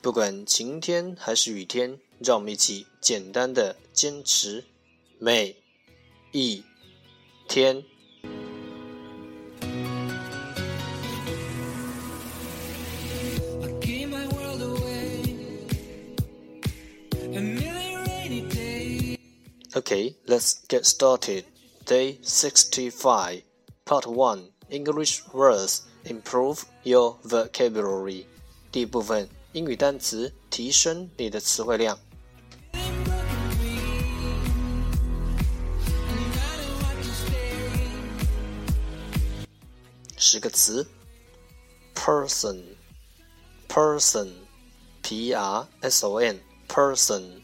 不管晴天还是雨天，让我们一起简单的坚持每一天。Okay, let's get started. Day 65, Part 1 English words Improve your vocabulary. 第一部分 英语单词，提升你的词汇量。十个词：person，person，p r s o n，person，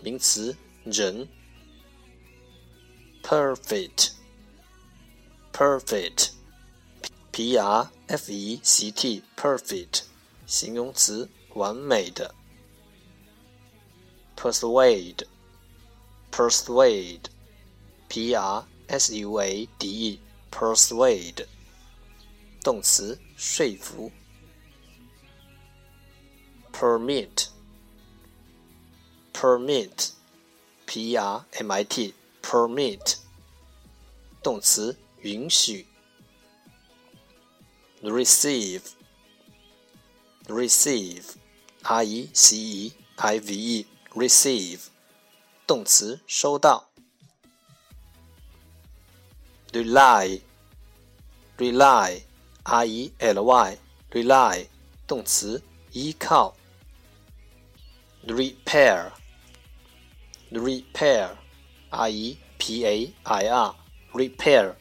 名词，人；perfect，perfect，p r f e c t，perfect，形容词。完美的。persuade，persuade，p r s u a d e，persuade，动词，说服。permit，permit，p r m i t，permit，动词，允许。receive receive，receive。r e c e i v e receive 动词收到。rely rely r e l y rely 动词依靠。repair repair r e p a i r repair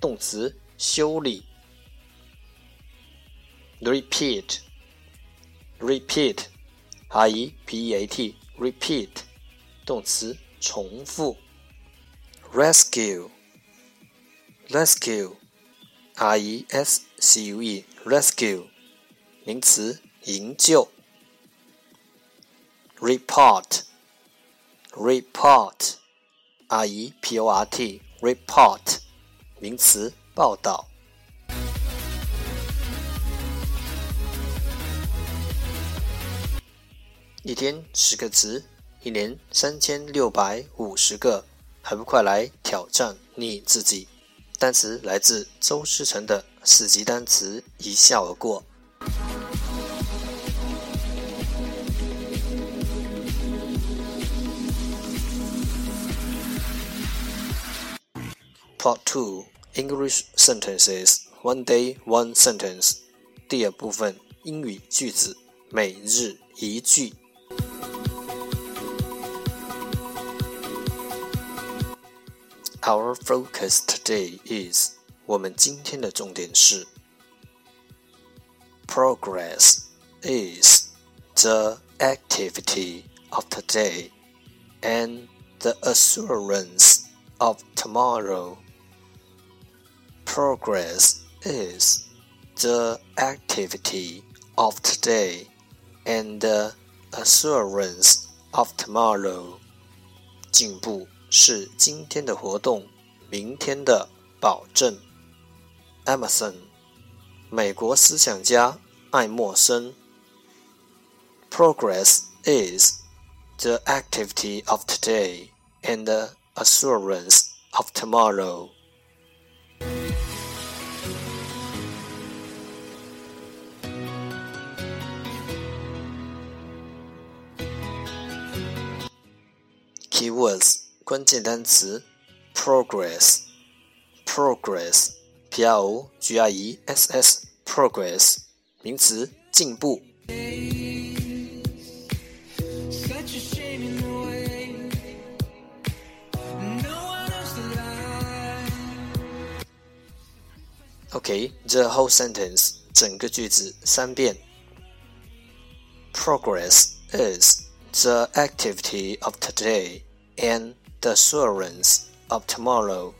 动词修理。repeat Repeat r e p e a t repeat 动词重复。rescue rescue r e s c u e rescue 名词营救。report report r e p o r t report 名词报道。一天十个词，一年三千六百五十个，还不快来挑战你自己？单词来自周思成的四级单词，一笑而过。Part Two English Sentences One Day One Sentence 第二部分英语句子，每日一句。Our focus today is 我们今天的重点是 Progress is the activity of today and the assurance of tomorrow. Progress is the activity of today and the assurance of tomorrow. 进步 是今天的活动，明天的保证。Emerson，美国思想家爱默生。Progress is the activity of today and the assurance of tomorrow. Keywords 关键单词 progress progress p r o g r e s s progress 名词进步。Okay, the whole sentence 整个句子三遍。Progress is the activity of today and the assurance of tomorrow.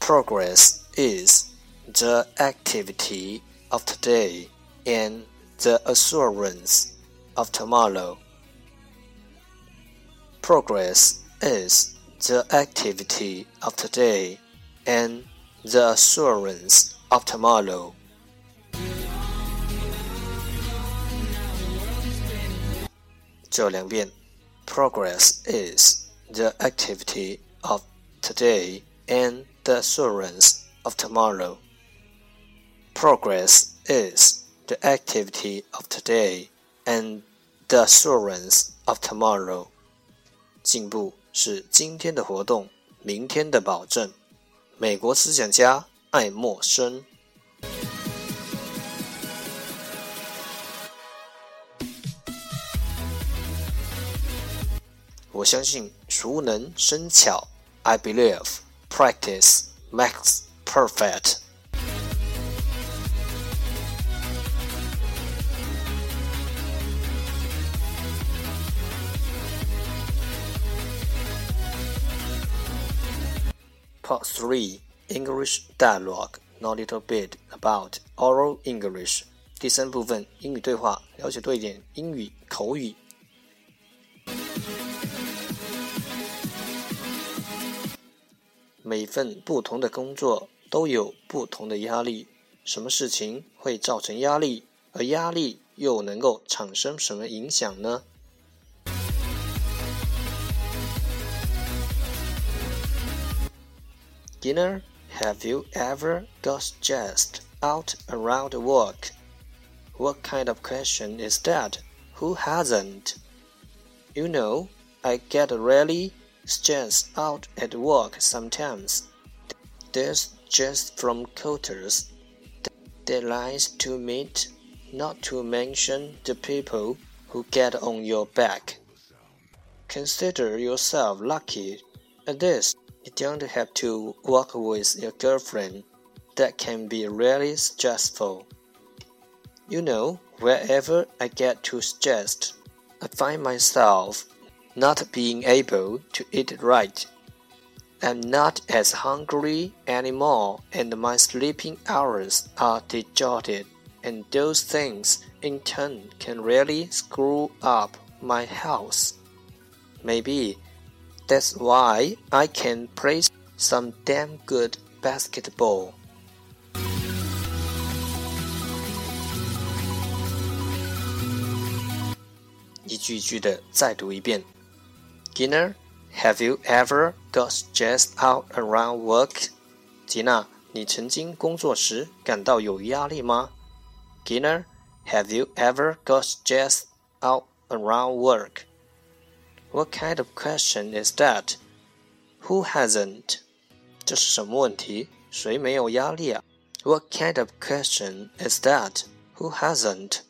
Progress is the activity of today and the assurance of tomorrow. Progress is the activity of today and the assurance of tomorrow. progress is the activity of today and the assurance of tomorrow. Progress is the activity of today and the assurance of tomorrow. 进步是今天的活动，明天的保证。美国思想家爱默生。我相信 熟能生巧。I believe practice makes perfect. Part 3 English Dialogue Know a little bit about oral English 第三部分英语对话，了解多一点英语口语。 每份不同的工作都有不同的压力。什么事情会造成压力？而压力又能够产生什么影响呢？Dinner, have you ever got stressed out around work? What kind of question is that? Who hasn't? You know, I get really stressed out at work sometimes. There's just from quotas, deadlines to meet, not to mention the people who get on your back. Consider yourself lucky at this. You don't have to work with your girlfriend. That can be really stressful. You know, wherever I get too stressed, I find myself not being able to eat right. I'm not as hungry anymore, and my sleeping hours are distorted, and those things in turn can really screw up my health. Maybe that's why I can play some damn good basketball. 一句句的再读一遍。Gina, have you ever got stressed out around work? 吉娜，你曾经工作时感到有压力吗？Gina, have you ever got stressed out around work? What kind of question is that? Who hasn't? 这是什么问题？谁没有压力啊？What kind of question is that? Who hasn't?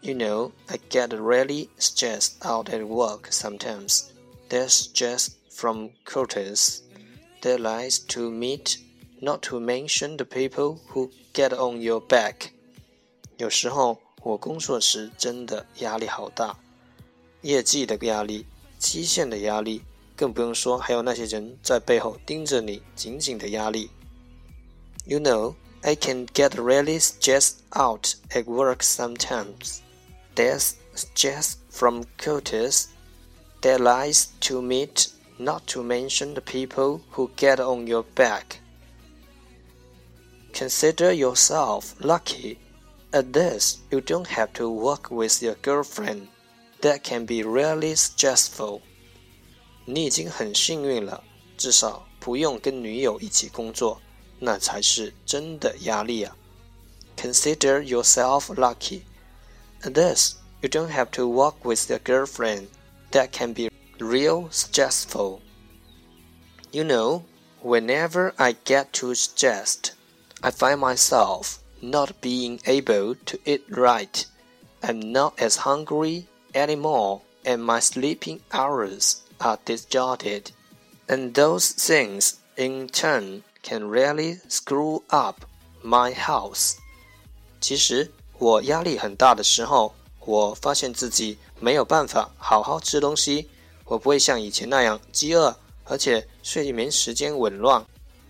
You know, I get really stressed out at work sometimes. There's stress from quotas, deadlines to meet, not to mention the people who get on your back. 有时候我工作时真的压力好大，业绩的压力、期限的压力，更不用说还有那些人在背后盯着你紧紧的压力。You know, I can get really stressed out at work sometimes. There's just from quotas, deadlines to meet, not to mention the people who get on your back. Consider yourself lucky. At this, you don't have to work with your girlfriend. That can be really stressful. 你已经很幸运了，至少不用跟女友一起工作，那才是真的压力啊。Consider yourself lucky. This, you don't have to walk with your girlfriend. that can be real stressful. You know, whenever I get too stressed, I find myself not being able to eat right. I'm not as hungry anymore, and my sleeping hours are distorted. And those things, in turn, can really screw up my house. 其实我压力很大的时候，我发现自己没有办法好好吃东西，我不会像以前那样饥饿，而且睡眠时间紊乱。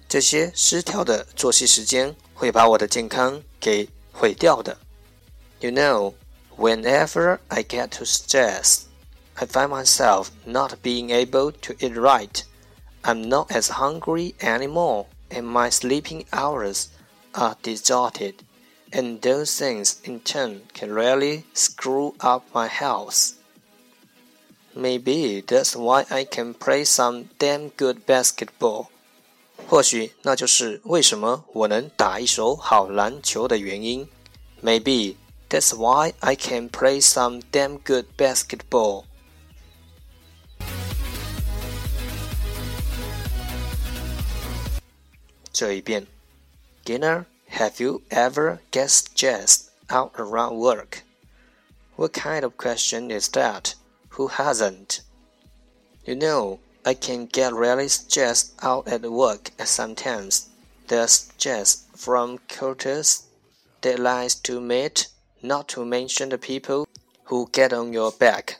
这些失调的作息时间会把我的健康给毁掉的。You know, whenever I get too stressed, I find myself not being able to eat right. I'm not as hungry anymore, and my sleeping hours are distorted. And those things in turn can really screw up my health. Maybe that's why I can play some damn good basketball. 或许那就是为什么我能打一手好篮球的原因。Maybe that's why I can play some damn good basketball. 这一遍，Ginner, have you ever get stressed out around work? What kind of question is that? Who hasn't? You know, I can get really stressed out at work sometimes. There's stress from quotas, deadlines to meet, not to mention the people who get on your back.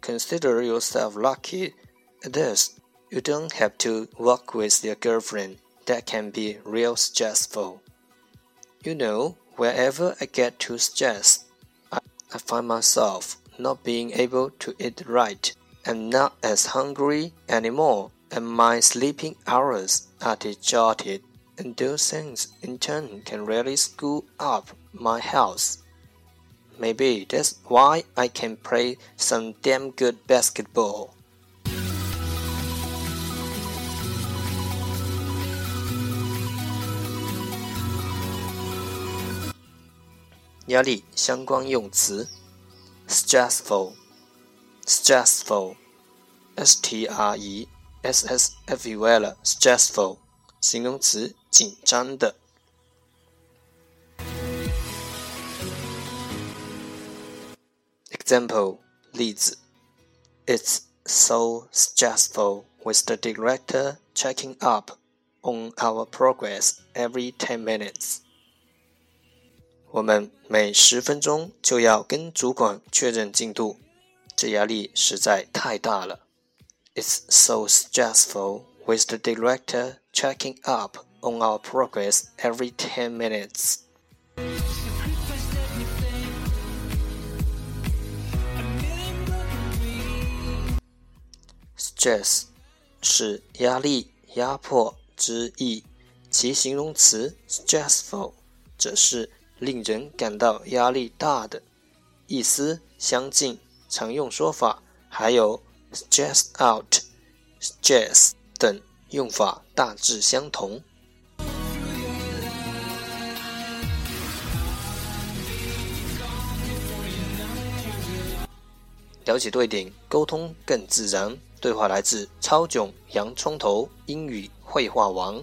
Consider yourself lucky. Thus, you don't have to work with your girlfriend. That can be real stressful. You know, wherever I get too stressed, I, I find myself not being able to eat right am not as hungry anymore, and my sleeping hours are distorted, and those things in turn can really screw up my health. Maybe that's why I can play some damn good basketball. 压力相关用词：stressful。stressful，s t r e s s f u l stressful，形容词，紧张的。Example，例子：It's so stressful with the director checking up on our progress every ten minutes. 我们每十分钟就要跟主管确认进度。这压力实在太大了。It's so stressful with the director checking up on our progress every 10 minutes. Stress 是压力、压迫之意，其形容词 stressful 则是 令人感到压力大的，意思相近。常用说法还有 stress out、stress 等用法大致相同。了解对点，沟通更自然。对话来自超囧洋葱头英语绘画王。